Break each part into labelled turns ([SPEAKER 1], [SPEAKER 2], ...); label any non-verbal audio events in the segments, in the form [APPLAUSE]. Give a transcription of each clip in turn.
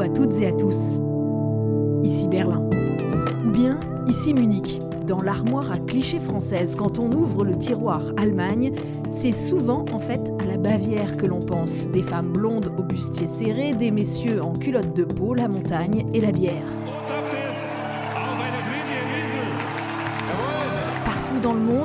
[SPEAKER 1] À toutes et à tous. Ici Berlin. Ou bien ici Munich. Dans l'armoire à clichés française, quand on ouvre le tiroir Allemagne, c'est souvent en fait à la Bavière que l'on pense. Des femmes blondes au bustier serré, des messieurs en culotte de peau, la montagne et la bière.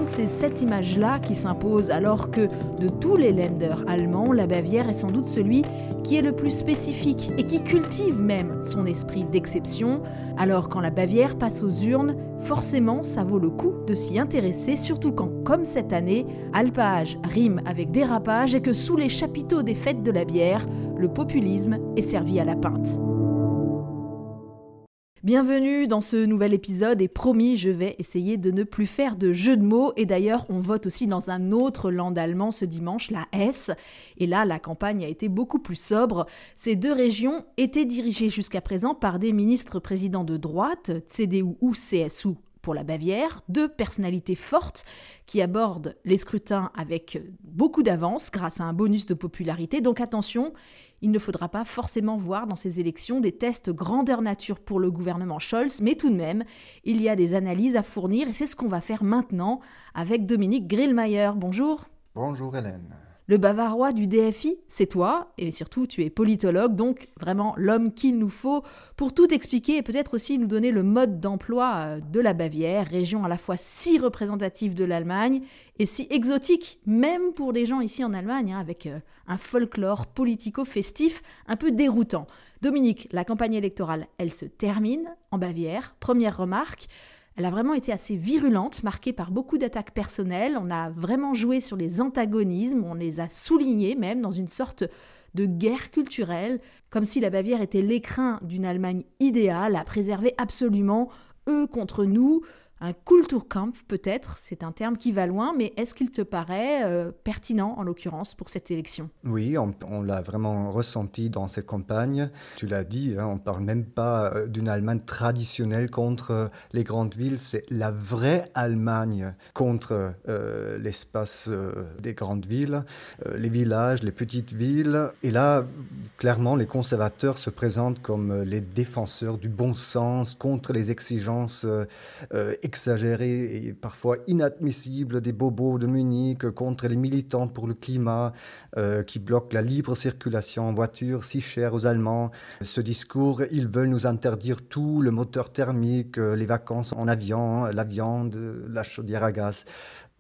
[SPEAKER 1] C'est cette image-là qui s'impose, alors que de tous les lenders allemands, la Bavière est sans doute celui qui est le plus spécifique et qui cultive même son esprit d'exception. Alors quand la Bavière passe aux urnes, forcément ça vaut le coup de s'y intéresser, surtout quand, comme cette année, alpage rime avec dérapage et que sous les chapiteaux des fêtes de la bière, le populisme est servi à la pinte. Bienvenue dans ce nouvel épisode et promis, je vais essayer de ne plus faire de jeux de mots et d'ailleurs on vote aussi dans un autre land allemand ce dimanche, la S. Et là, la campagne a été beaucoup plus sobre. Ces deux régions étaient dirigées jusqu'à présent par des ministres présidents de droite, CDU ou CSU pour la Bavière, deux personnalités fortes qui abordent les scrutins avec beaucoup d'avance grâce à un bonus de popularité. Donc attention, il ne faudra pas forcément voir dans ces élections des tests grandeur nature pour le gouvernement Scholz, mais tout de même, il y a des analyses à fournir et c'est ce qu'on va faire maintenant avec Dominique Grillmayer. Bonjour.
[SPEAKER 2] Bonjour Hélène.
[SPEAKER 1] Le bavarois du DFI, c'est toi, et surtout tu es politologue, donc vraiment l'homme qu'il nous faut pour tout expliquer et peut-être aussi nous donner le mode d'emploi euh, de la Bavière, région à la fois si représentative de l'Allemagne et si exotique, même pour les gens ici en Allemagne, hein, avec euh, un folklore politico-festif un peu déroutant. Dominique, la campagne électorale, elle se termine en Bavière. Première remarque, elle a vraiment été assez virulente, marquée par beaucoup d'attaques personnelles. On a vraiment joué sur les antagonismes, on les a soulignés même dans une sorte de guerre culturelle, comme si la Bavière était l'écrin d'une Allemagne idéale à préserver absolument eux contre nous, un Kulturkampf peut-être, c'est un terme qui va loin, mais est-ce qu'il te paraît euh, pertinent en l'occurrence pour cette élection?
[SPEAKER 2] Oui, on, l'a vraiment ressenti dans cette campagne. Tu l'as dit, hein, on ne parle même pas euh, d'une Allemagne traditionnelle contre euh, les grandes villes, c'est la vraie Allemagne contre l'espace des grandes villes, les villages, les petites villes. Et là, clairement, les conservateurs se présentent comme les défenseurs du bon sens contre les exigences exagéré et parfois inadmissible des bobos de Munich contre les militants pour le climat euh, qui bloquent la libre circulation en voiture si chère aux Allemands. Ce discours, ils veulent nous interdire tout, le moteur thermique, euh, les vacances en avion, la viande, la chaudière à gaz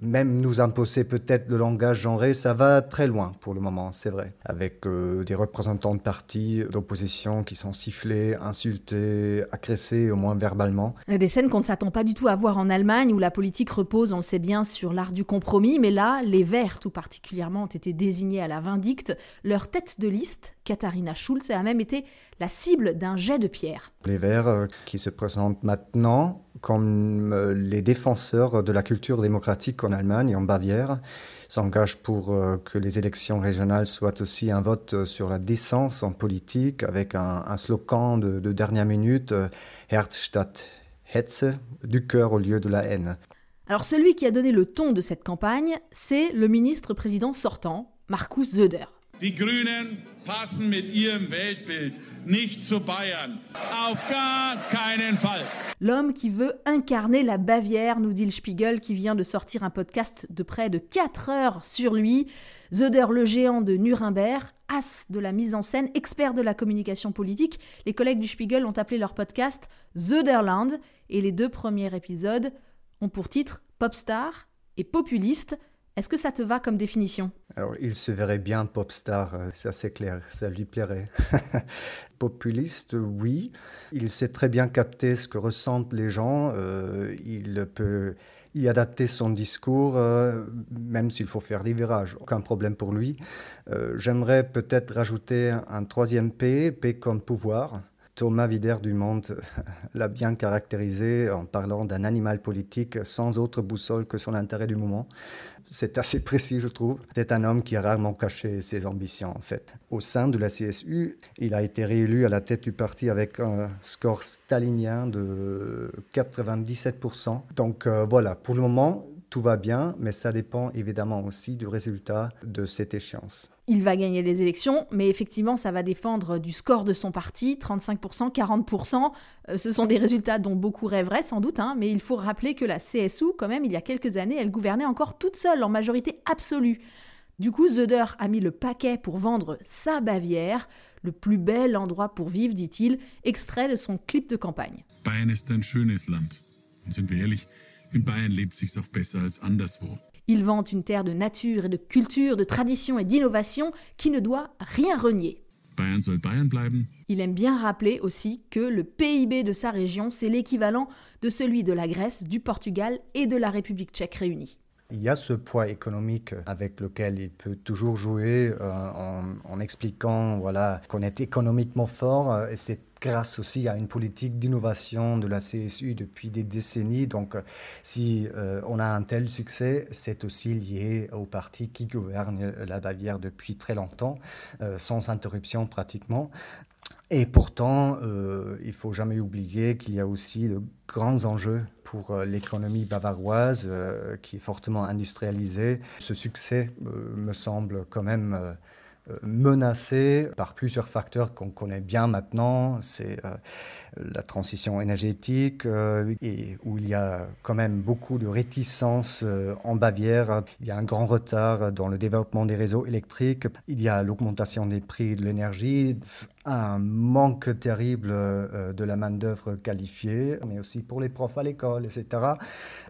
[SPEAKER 2] même nous imposer peut-être le langage genré, ça va très loin pour le moment, c'est vrai. Avec euh, des représentants de partis d'opposition qui sont sifflés, insultés, agressés, au moins verbalement.
[SPEAKER 1] Des scènes qu'on ne s'attend pas du tout à voir en Allemagne, où la politique repose, on le sait bien, sur l'art du compromis, mais là, les Verts tout particulièrement ont été désignés à la vindicte. Leur tête de liste, Katharina Schulz, a même été la cible d'un jet de pierre.
[SPEAKER 2] Les Verts euh, qui se présentent maintenant comme euh, les défenseurs de la culture démocratique en Allemagne et en Bavière, s'engagent pour euh, que les élections régionales soient aussi un vote sur la décence en politique, avec un, slogan de, de, dernière minute, Herz statt Hetze, du cœur au lieu de la haine.
[SPEAKER 1] Alors celui qui a donné le ton de cette campagne, c'est le ministre-président sortant, Markus Söder.
[SPEAKER 3] Die Grünen passen mit ihrem Weltbild nicht zu Bayern. Auf gar keinen Fall.
[SPEAKER 1] L'homme qui veut incarner la Bavière, nous dit le Spiegel, qui vient de sortir un podcast de près de 4 heures sur lui. Zöder, le géant de Nuremberg, as de la mise en scène, expert de la communication politique. Les collègues du Spiegel ont appelé leur podcast Zöderland et les deux premiers épisodes ont pour titre Popstar et Populiste. Est-ce que ça te va comme définition?
[SPEAKER 2] Alors, il se verrait bien popstar, euh, c'est assez clair, ça lui plairait. [LAUGHS] Populiste, oui. Il sait très bien capter ce que ressentent les gens. Euh, il peut y adapter son discours, euh, même s'il faut faire des virages. Aucun problème pour lui. J'aimerais peut-être rajouter un troisième P, P comme pouvoir. Thomas Vider du Monde [LAUGHS] l'a bien caractérisé en parlant d'un animal politique sans autre boussole que son intérêt du moment. C'est assez [LAUGHS] précis, je trouve. C'est un homme qui a rarement caché ses ambitions, en fait. Au sein de la CSU, il a été réélu à la tête du parti avec un score stalinien de 97%. Donc euh, voilà, pour le moment, tout va bien, mais ça dépend évidemment aussi du résultat de cette échéance.
[SPEAKER 1] Il va gagner les élections, mais effectivement, ça va dépendre du score de son parti, 35%, 40%. Euh, ce sont des résultats dont beaucoup rêveraient sans doute, hein, mais il faut rappeler que la CSU, quand même, il y a quelques années, elle gouvernait encore toute seule, en majorité absolue. Du coup, Zöder a mis le paquet pour vendre sa Bavière, le plus bel endroit pour vivre, dit-il, extrait de son clip de campagne.
[SPEAKER 3] Bayern ist ein schönes Land. Sind wir ehrlich, in Bayern lebt sich's auch besser als anderswo.
[SPEAKER 1] Il vante une terre de nature et de culture, de tradition et d'innovation qui ne doit rien renier.
[SPEAKER 3] Bayern soll Bayern bleiben.
[SPEAKER 1] Il aime bien rappeler aussi que le PIB de sa région, c'est l'équivalent de celui de la Grèce, du Portugal et de la République tchèque réunis.
[SPEAKER 2] Il y a ce poids économique avec lequel il peut toujours jouer euh, en, en expliquant voilà, qu'on est économiquement fort. euh, Et c'est grâce aussi à une politique d'innovation de la CSU depuis des décennies. Donc, euh, si euh, on a un tel succès, c'est aussi lié au parti qui gouverne la Bavière depuis très longtemps, euh, sans interruption pratiquement. Et pourtant, euh, il faut jamais oublier qu'il y a aussi de grands enjeux pour l'économie bavaroise qui est fortement industrialisée. Ce succès me semble quand même euh, euh, menacé par plusieurs facteurs qu'on connaît bien maintenant. C'est euh, la transition énergétique euh, et où il y a quand même beaucoup de réticence euh, en Bavière. Il y a un grand retard dans le développement des réseaux électriques. Il y a l'augmentation des prix de l'énergie, un manque terrible euh, de la main-d'œuvre qualifiée, mais aussi pour les profs à l'école, etc.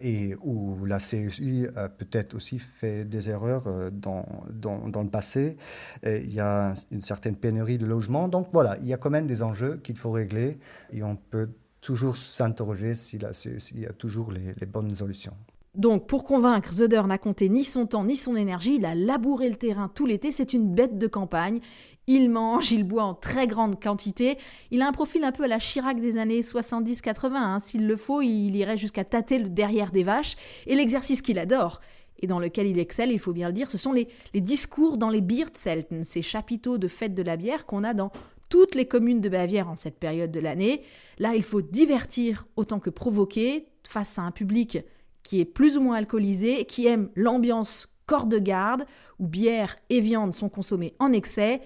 [SPEAKER 2] Et où la CSU a peut-être aussi fait des erreurs euh, dans, dans, le passé. Il y a une certaine pénurie de logements. Donc voilà, il y a quand même des enjeux qu'il faut régler et on peut toujours s'interroger si la CSU a toujours les bonnes solutions.
[SPEAKER 1] Donc, pour convaincre, Zöder n'a compté ni son temps ni son énergie, il a labouré le terrain tout l'été, c'est une bête de campagne. Il mange, il boit en très grande quantité. Il a un profil un peu à la Chirac des années 70-80. hein. S'il le faut, il irait jusqu'à tâter le derrière des vaches. Et l'exercice qu'il adore, et dans lequel il excelle, il faut bien le dire, ce sont les, discours dans les Bierzelten, ces chapiteaux de fête de la bière qu'on a dans toutes les communes de Bavière en cette période de l'année. Là, il faut divertir autant que provoquer face à un public qui est plus ou moins alcoolisé, qui aime l'ambiance corps de garde, où bière et viande sont consommées en excès.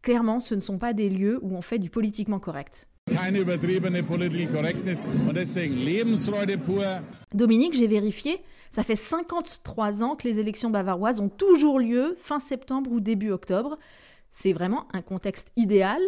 [SPEAKER 1] Clairement, ce ne sont pas des lieux où on fait du politiquement correct. Dominique, j'ai vérifié, ça fait 53 ans que les élections bavaroises ont toujours lieu fin septembre ou début octobre. C'est vraiment un contexte idéal,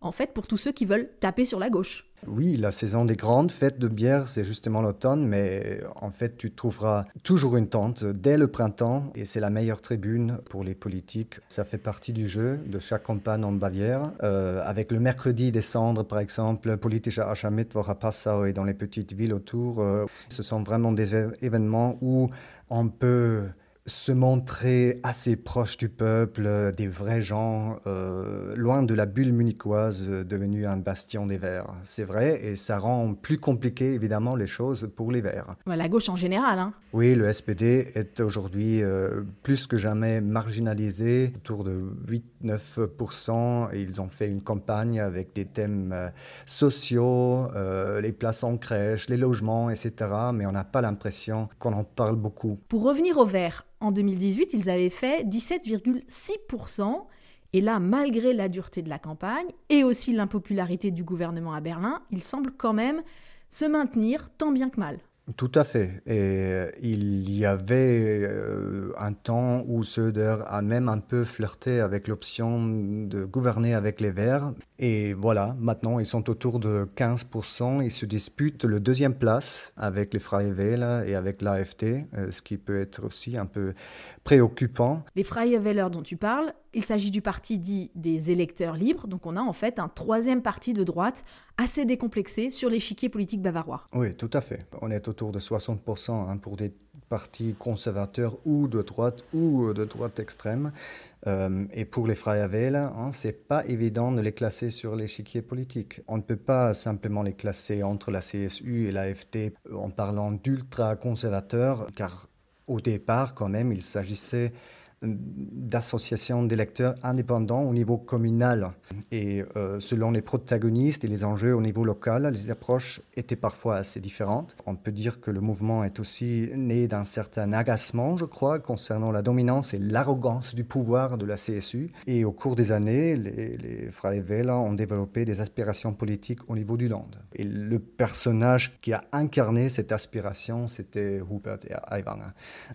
[SPEAKER 1] en fait, pour tous ceux qui veulent taper sur la gauche.
[SPEAKER 2] Oui, la saison des grandes fêtes de bière, c'est justement l'automne, mais en fait, tu trouveras toujours une tente dès le printemps et c'est la meilleure tribune pour les politiques. Ça fait partie du jeu de chaque campagne en Bavière. Euh, avec le mercredi des cendres, par exemple, Politische Aschermittwoch à Passau et dans les petites villes autour, euh, ce sont vraiment des événements où on peut se montrer assez proche du peuple, euh, des vrais gens, euh, loin de la bulle munichoise euh, devenue un bastion des Verts. C'est vrai, et ça rend plus compliqué évidemment les choses pour les Verts.
[SPEAKER 1] La gauche en général, hein.
[SPEAKER 2] Oui, le SPD est aujourd'hui euh, plus que jamais marginalisé, autour de 8-9%. Et Ils ont fait une campagne avec des thèmes euh, sociaux, les places en crèche, les logements, etc. Mais on n'a pas l'impression qu'on en parle beaucoup.
[SPEAKER 1] Pour revenir au vert, en 2018, ils avaient fait 17,6%. Et là, malgré la dureté de la campagne et aussi l'impopularité du gouvernement à Berlin, ils semblent quand même se maintenir tant bien que mal.
[SPEAKER 2] Tout à fait. Et euh, il y avait euh, un temps où Söder a même un peu flirté avec l'option de gouverner avec les Verts. Et voilà, maintenant ils sont autour de 15%. Ils se disputent le deuxième place avec les Freie Wähler et avec l'AFD, euh, ce qui peut être aussi un peu préoccupant.
[SPEAKER 1] Les Freie Wähler dont tu parles, il s'agit du parti dit des électeurs libres, donc on a en fait un troisième parti de droite assez décomplexé sur l'échiquier politique bavarois.
[SPEAKER 2] Oui, tout à fait. On est autour de 60% hein, pour des partis conservateurs ou de droite ou de droite extrême. Euh, et pour les Freie Wähler, hein, c'est pas évident de les classer sur l'échiquier politique. On ne peut pas simplement les classer entre la CSU et l'AFD en parlant d'ultra-conservateurs, car au départ, quand même, il s'agissait d'associations d'électeurs indépendants au niveau communal. Et euh, selon les protagonistes et les enjeux au niveau local, les approches étaient parfois assez différentes. On peut dire que le mouvement est aussi né d'un certain agacement, je crois, concernant la dominance et l'arrogance du pouvoir de la CSU. Et au cours des années, les, les Freie ont développé des aspirations politiques au niveau du Land. Et le personnage qui a incarné cette aspiration, c'était Hubert Aiwanger,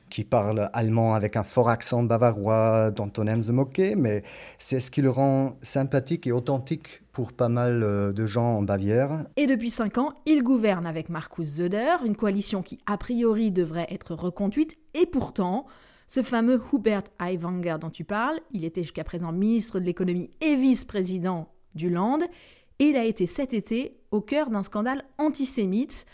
[SPEAKER 2] qui parle allemand avec un fort accent bavarois dont on aime se moquer, mais c'est ce qui le rend sympathique et authentique pour pas mal euh, de gens en Bavière.
[SPEAKER 1] Et depuis cinq ans, il gouverne avec Markus Söder, une coalition qui a priori devrait être reconduite, et pourtant, ce fameux Hubert Aiwanger dont tu parles, il était jusqu'à présent ministre de l'économie et vice-président du Land, et il a été cet été au cœur d'un scandale antisémite.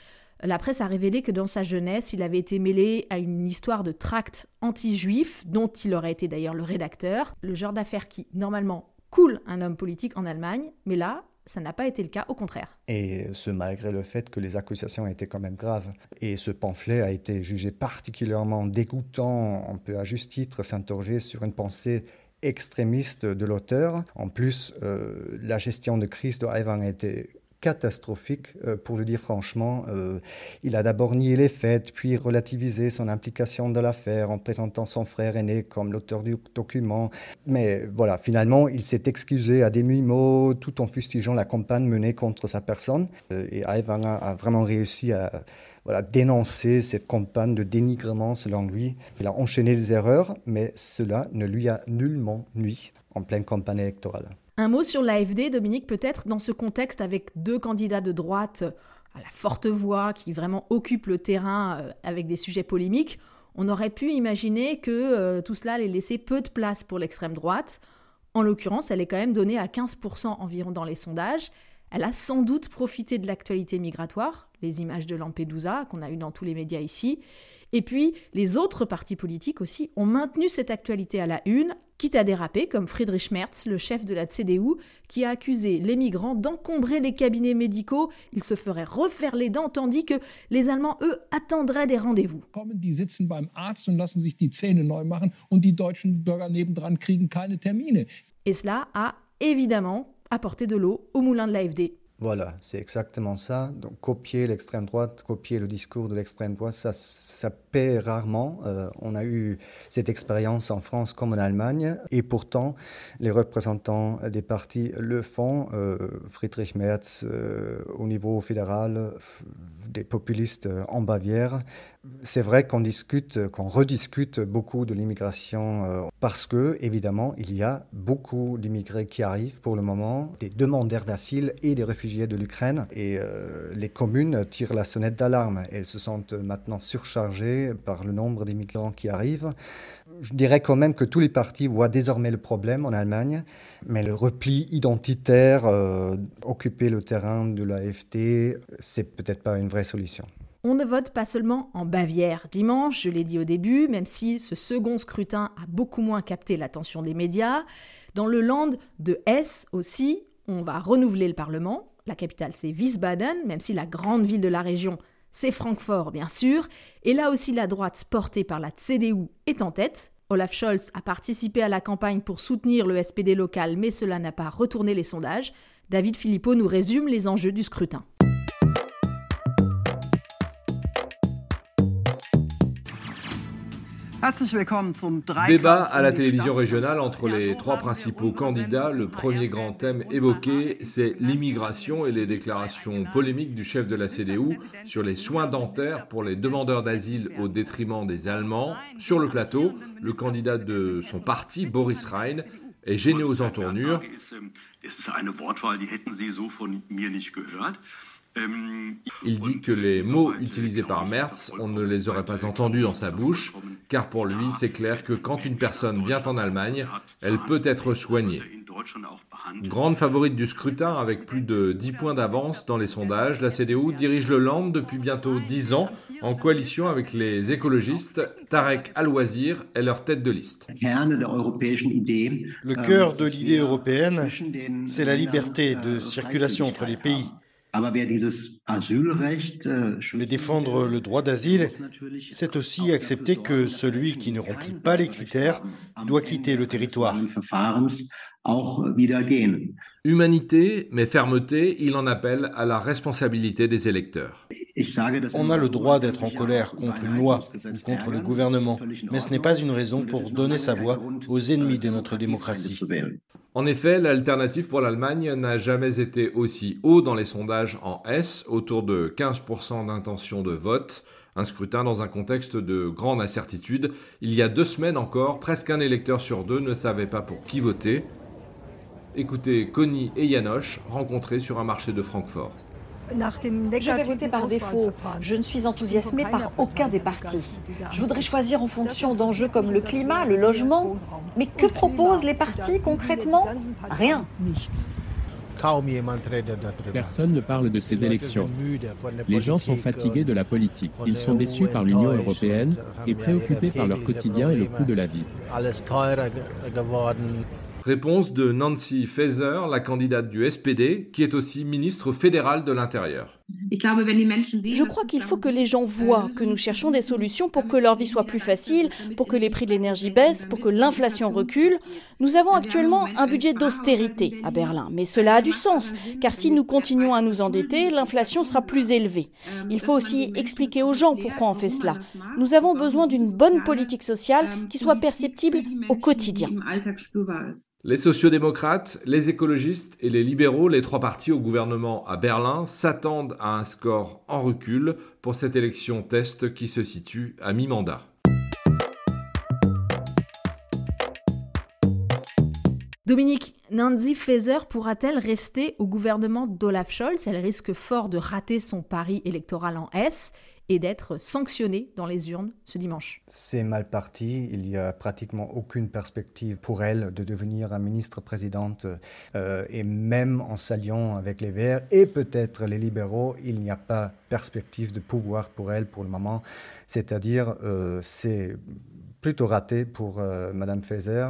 [SPEAKER 1] La presse a révélé que dans sa jeunesse, il avait été mêlé à une histoire de tract anti-juif, dont il aurait été d'ailleurs le rédacteur, le genre d'affaire qui, normalement, coule un homme politique en Allemagne, mais là, ça n'a pas été le cas, au contraire.
[SPEAKER 2] Et ce malgré le fait que les accusations étaient quand même graves. Et ce pamphlet a été jugé particulièrement dégoûtant. On peut à juste titre s'interroger sur une pensée extrémiste de l'auteur. En plus, euh, la gestion de crise de Ivan a été catastrophique, euh, pour le dire franchement. Euh, il a d'abord nié les faits, puis relativisé son implication dans l'affaire en présentant son frère aîné comme l'auteur du document. Mais voilà, finalement, il s'est excusé à demi-mot tout en fustigeant la campagne menée contre sa personne. et Ivan a vraiment réussi à voilà, dénoncer cette campagne de dénigrement selon lui. Il a enchaîné les erreurs, mais cela ne lui a nullement nuit en pleine campagne électorale.
[SPEAKER 1] Un mot sur l'AFD, Dominique, peut-être dans ce contexte avec deux candidats de droite à la forte voix qui vraiment occupent le terrain euh, avec des sujets polémiques, on aurait pu imaginer que euh, tout cela allait laisser peu de place pour l'extrême droite. En l'occurrence, elle est quand même donnée à 15% environ dans les sondages. Elle a sans doute profité de l'actualité migratoire, les images de Lampedusa qu'on a eues dans tous les médias ici. Et puis, les autres partis politiques aussi ont maintenu cette actualité à la une, quitte à déraper, comme Friedrich Merz, le chef de la CDU, qui a accusé les migrants d'encombrer les cabinets médicaux. Ils se feraient refaire les dents, tandis que les Allemands, eux, attendraient des rendez-vous.
[SPEAKER 4] Die sitzen beim Arzt und lassen sich die Zähne neu machen und die deutschen Bürger nebendran kriegen keine Termine.
[SPEAKER 1] Et cela a évidemment apporté de l'eau au moulin de l'AFD.
[SPEAKER 2] Voilà, c'est exactement ça. Donc copier l'extrême droite, copier le discours de l'extrême droite, ça, ça paie rarement. Euh, on a eu cette expérience en France comme en Allemagne, et pourtant les représentants des partis le font. Euh, Friedrich Merz euh, au niveau fédéral, des populistes en Bavière. C'est vrai qu'on discute, qu'on rediscute beaucoup de l'immigration parce que, évidemment, il y a beaucoup d'immigrés qui arrivent pour le moment, des demandeurs d'asile et des réfugiés de l'Ukraine. Et les communes tirent la sonnette d'alarme. Elles se sentent maintenant surchargées par le nombre d'immigrants qui arrivent. Je dirais quand même que tous les partis voient désormais le problème en Allemagne, mais le repli identitaire, euh, occuper le terrain de l'AFD, c'est peut-être pas une vraie solution.
[SPEAKER 1] On ne vote pas seulement en Bavière dimanche, je l'ai dit au début, même si ce second scrutin a beaucoup moins capté l'attention des médias. Dans le land de Hesse aussi, on va renouveler le Parlement. La capitale, c'est Wiesbaden, même si la grande ville de la région c'est Francfort, bien sûr, et là aussi la droite portée par la CDU est en tête. Olaf Scholz a participé à la campagne pour soutenir le SPD local, mais cela n'a pas retourné les sondages. David Philippot nous résume les enjeux du scrutin.
[SPEAKER 5] Débat à la télévision régionale entre les trois principaux candidats. Le premier grand thème évoqué, c'est l'immigration et les déclarations polémiques du chef de la CDU sur les soins dentaires pour les demandeurs d'asile au détriment des Allemands. Sur le plateau, le candidat de son parti, Boris Rhein, est gêné aux entournures. Il dit que les mots utilisés par Merz, on ne les aurait pas entendus dans sa bouche, car pour lui, c'est clair que quand une personne vient en Allemagne, elle peut être soignée. Grande favorite du scrutin avec plus de 10 points d'avance dans les sondages, la CDU dirige le Land depuis bientôt 10 ans en coalition avec les écologistes. Tarek Al-Wazir est leur tête de liste.
[SPEAKER 6] Le cœur de l'idée européenne, c'est la liberté de circulation entre les pays Mais défendre le droit d'asile, c'est aussi accepter que celui qui ne remplit pas les critères doit quitter le territoire.
[SPEAKER 5] Humanité, mais fermeté, il en appelle à la responsabilité des électeurs.
[SPEAKER 6] On a le droit d'être en colère contre une loi ou contre le gouvernement, mais ce n'est pas une raison pour donner sa voix aux ennemis de notre démocratie.
[SPEAKER 5] En effet, l'alternative pour l'Allemagne n'a jamais été aussi haut dans les sondages en S, autour de 15% d'intention de vote. Un scrutin dans un contexte de grande incertitude. Il y a deux semaines encore, presque un électeur sur deux ne savait pas pour qui voter. Écoutez Connie et Janosch rencontrés sur un marché de Francfort.
[SPEAKER 7] Je vais voter par défaut. Je ne suis enthousiasmée par aucun des partis. Je voudrais choisir en fonction d'enjeux comme le climat, le logement. Mais que proposent les partis concrètement Rien.
[SPEAKER 8] Personne ne parle de ces élections. Les gens sont fatigués de la politique. Ils sont déçus par l'Union européenne et préoccupés par leur quotidien et le coût de la vie.
[SPEAKER 5] Réponse de Nancy Faeser, la candidate du SPD, qui est aussi ministre fédérale de l'Intérieur.
[SPEAKER 9] Je crois qu'il faut que les gens voient que nous cherchons des solutions pour que leur vie soit plus facile, pour que les prix de l'énergie baissent, pour que l'inflation recule. Nous avons actuellement un budget d'austérité à Berlin, mais cela a du sens, car si nous continuons à nous endetter, l'inflation sera plus élevée. Il faut aussi expliquer aux gens pourquoi on fait cela. Nous avons besoin d'une bonne politique sociale qui soit perceptible au quotidien.
[SPEAKER 5] Les sociodémocrates, les écologistes et les libéraux, les trois partis au gouvernement à Berlin, s'attendent à un score en recul pour cette élection test qui se situe à mi-mandat.
[SPEAKER 1] Dominique, Nancy Faeser pourra-t-elle rester au gouvernement d'Olaf Scholz? Elle risque fort de rater son pari électoral en S et d'être sanctionnée dans les urnes ce dimanche.
[SPEAKER 2] C'est mal parti. Il n'y a pratiquement aucune perspective pour elle de devenir ministre-présidente. Euh, et même en s'alliant avec les Verts et peut-être les libéraux, il n'y a pas perspective de pouvoir pour elle pour le moment. C'est-à-dire, euh, c'est plutôt raté pour euh, Madame Faeser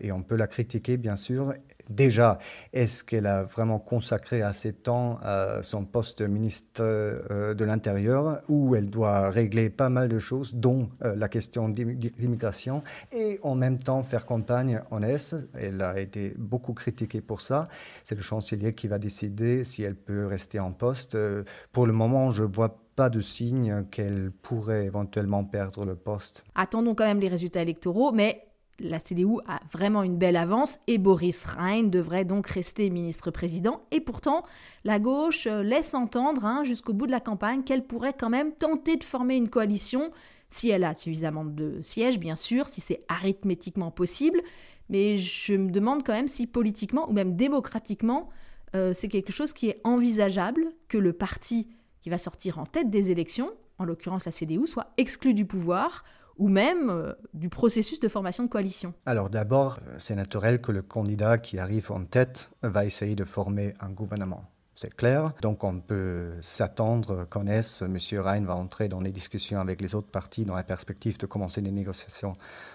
[SPEAKER 2] et on peut la critiquer bien sûr déjà, est-ce qu'elle a vraiment consacré assez de temps à son poste ministre euh, de l'Intérieur, où elle doit régler pas mal de choses, dont euh, la question d'immigration, et en même temps faire campagne en Est? Elle a été beaucoup critiquée pour ça. C'est le chancelier qui va décider si elle peut rester en poste. Euh, pour le moment, je vois pas de signe qu'elle pourrait éventuellement perdre le poste.
[SPEAKER 1] Attendons quand même les résultats électoraux, mais la CDU a vraiment une belle avance et Boris Rhein devrait donc rester ministre-président. Et pourtant, la gauche euh, laisse entendre hein, jusqu'au bout de la campagne qu'elle pourrait quand même tenter de former une coalition si elle a suffisamment de sièges, bien sûr, si c'est arithmétiquement possible. Mais je me demande quand même si politiquement ou même démocratiquement, euh, c'est quelque chose qui est envisageable que le parti qui va sortir en tête des élections, en l'occurrence la CDU, soit exclu du pouvoir ou même euh, du processus de formation de coalition
[SPEAKER 2] Alors d'abord, euh, c'est naturel que le candidat qui arrive en tête va essayer de former un gouvernement. C'est clair. Donc on peut s'attendre qu'en S, M. Rhein va entrer dans des discussions avec les autres partis dans la perspective de commencer des négociations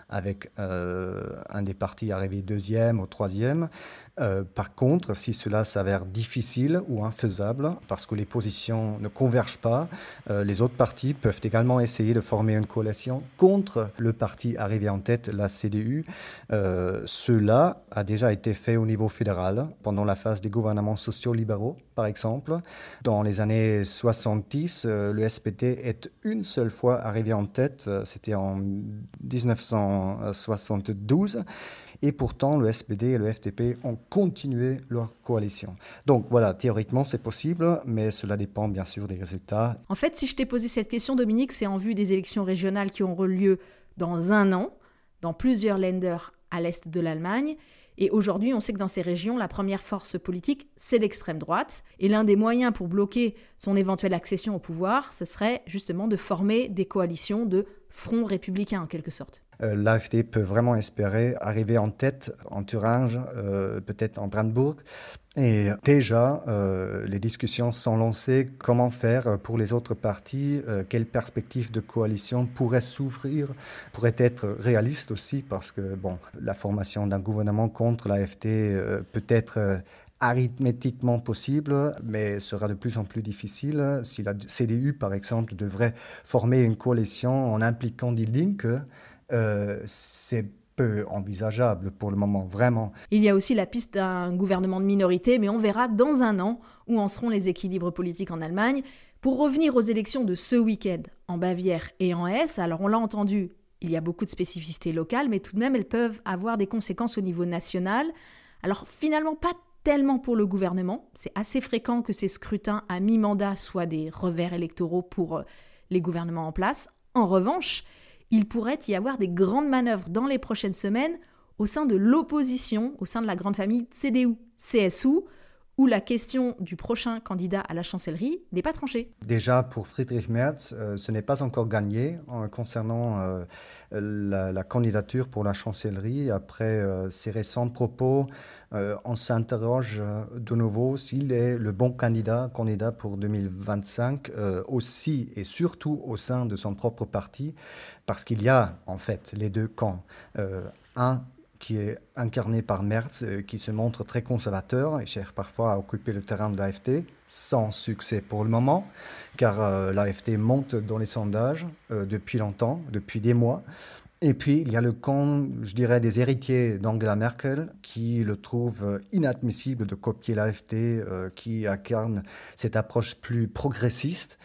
[SPEAKER 2] avec euh, un des partis arrivé deuxième ou troisième. Euh, par contre, si cela s'avère difficile ou infaisable, parce que les positions ne convergent pas, euh, les autres partis peuvent également essayer de former une coalition contre le parti arrivé en tête, la CDU. cela a déjà été fait au niveau fédéral, pendant la phase des gouvernements sociaux libéraux, par exemple. Dans les années 70, le SPT est une seule fois arrivé en tête, c'était en 1900. 1972. Et pourtant, le SPD et le FDP ont continué leur coalition. Donc voilà, théoriquement, c'est possible, mais cela dépend bien sûr des résultats.
[SPEAKER 1] En fait, si je t'ai posé cette question, Dominique, c'est en vue des élections régionales qui auront lieu dans un an, dans plusieurs lenders à l'est de l'Allemagne. Et aujourd'hui, on sait que dans ces régions, la première force politique, c'est l'extrême droite. Et l'un des moyens pour bloquer son éventuelle accession au pouvoir, ce serait justement de former des coalitions de front républicain en quelque sorte.
[SPEAKER 2] Euh, l'AFD peut vraiment espérer arriver en tête en Thuringe, euh, peut-être en Brandebourg. Et déjà, euh, les discussions sont lancées. Comment faire pour les autres partis Quelle perspective de coalition pourrait s'ouvrir Pourrait être réaliste aussi, parce que bon, la formation d'un gouvernement contre l'AFD peut être arithmétiquement possible, mais sera de plus en plus difficile si la CDU, par exemple, devrait former une coalition en impliquant Die Linke. Euh, c'est peu envisageable pour le moment, vraiment.
[SPEAKER 1] Il y a aussi la piste d'un gouvernement de minorité, mais on verra dans un an où en seront les équilibres politiques en Allemagne. Pour revenir aux élections de ce week-end en Bavière et en Hesse, alors on l'a entendu, il y a beaucoup de spécificités locales, mais tout de même elles peuvent avoir des conséquences au niveau national. Alors finalement pas tellement pour le gouvernement, c'est assez fréquent que ces scrutins à mi-mandat soient des revers électoraux pour euh, les gouvernements en place. En revanche, il pourrait y avoir des grandes manœuvres dans les prochaines semaines au sein de l'opposition, au sein de la grande famille CDU-CSU, où la question du prochain candidat à la chancellerie n'est pas tranchée.
[SPEAKER 2] Déjà, pour Friedrich Merz, euh, ce n'est pas encore gagné en concernant euh, la, candidature pour la chancellerie. Après euh, ses récents propos, on s'interroge de nouveau s'il est le bon candidat, candidat pour 2025, aussi et surtout au sein de son propre parti, parce qu'il y a en fait les deux camps. un qui est incarné par Merz, euh, qui se montre très conservateur et cherche parfois à occuper le terrain de l'AFT, sans succès pour le moment, car euh, l'AFT monte dans les sondages euh, depuis longtemps, depuis des mois. Et puis, il y a le camp, je dirais, des héritiers d'Angela Merkel, qui le trouvent inadmissible de copier l'AFT, qui incarne cette approche plus progressiste.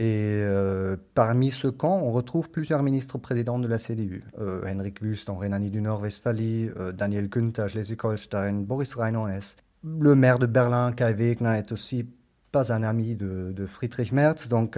[SPEAKER 2] Et euh, parmi ce camp, on retrouve plusieurs ministres présidents de la CDU. Euh, Henrik Wüst en Rhénanie du Nord-Westphalie, euh, Daniel Günther, Schleswig-Holstein, Boris Rheinhorst. Le maire de Berlin, Kai Wegner, est aussi pas un ami de, Friedrich Merz, donc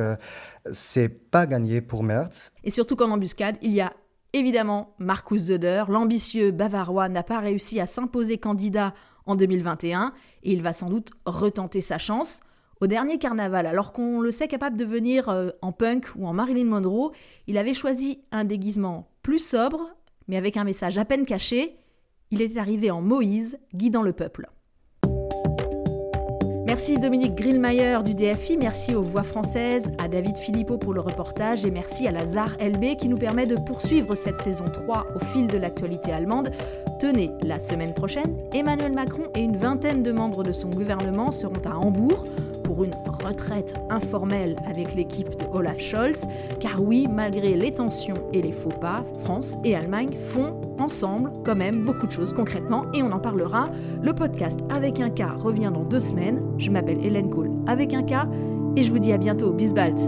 [SPEAKER 2] c'est pas gagné pour Merz.
[SPEAKER 1] Et surtout qu'en embuscade, il y a évidemment Markus Söder. L'ambitieux bavarois n'a pas réussi à s'imposer candidat en 2021 et il va sans doute retenter sa chance. Au dernier carnaval, alors qu'on le sait capable de venir euh, en punk ou en Marilyn Monroe, il avait choisi un déguisement plus sobre, mais avec un message à peine caché. Il était arrivé en Moïse, guidant le peuple. Merci Dominique Grillmayer du DFI, merci aux voix françaises, à David Philippot pour le reportage et merci à Lazare LB qui nous permet de poursuivre cette saison 3 au fil de l'actualité allemande. Tenez, la semaine prochaine, Emmanuel Macron et une vingtaine de membres de son gouvernement seront à Hambourg une retraite informelle avec l'équipe de Olaf Scholz, car oui, malgré les tensions et les faux pas, France et Allemagne font ensemble quand même beaucoup de choses concrètement et on en parlera. Le podcast avec un cas revient dans deux semaines. Je m'appelle Hélène Kohl avec un cas et je vous dis à bientôt. Bisbalt